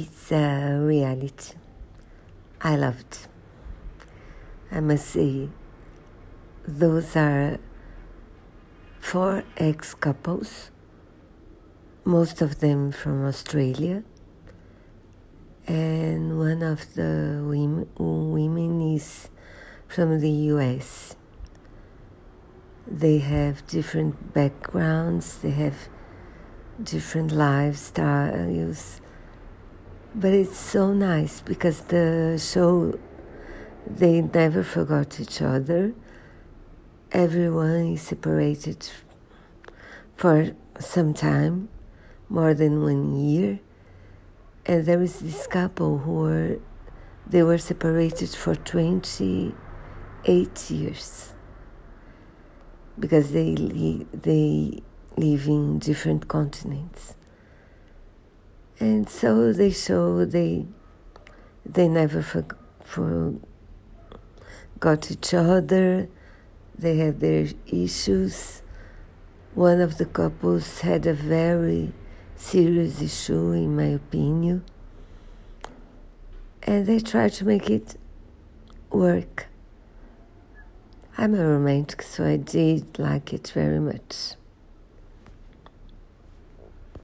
It's a reality I loved. I must say, those are four ex couples, most of them from Australia, and one of the women, women is from the US. They have different backgrounds, they have different lifestyles, but it's so nice because the show they never forgot each other. Everyone is separated for some time, more than one year. And there is this couple who were they were separated for 28 years because they they live in different continents. And so they show they they never forgot for got each other, they had their issues. One of the couples had a very serious issue, in my opinion, and they tried to make it work. I'm a romantic, so I did like it very much.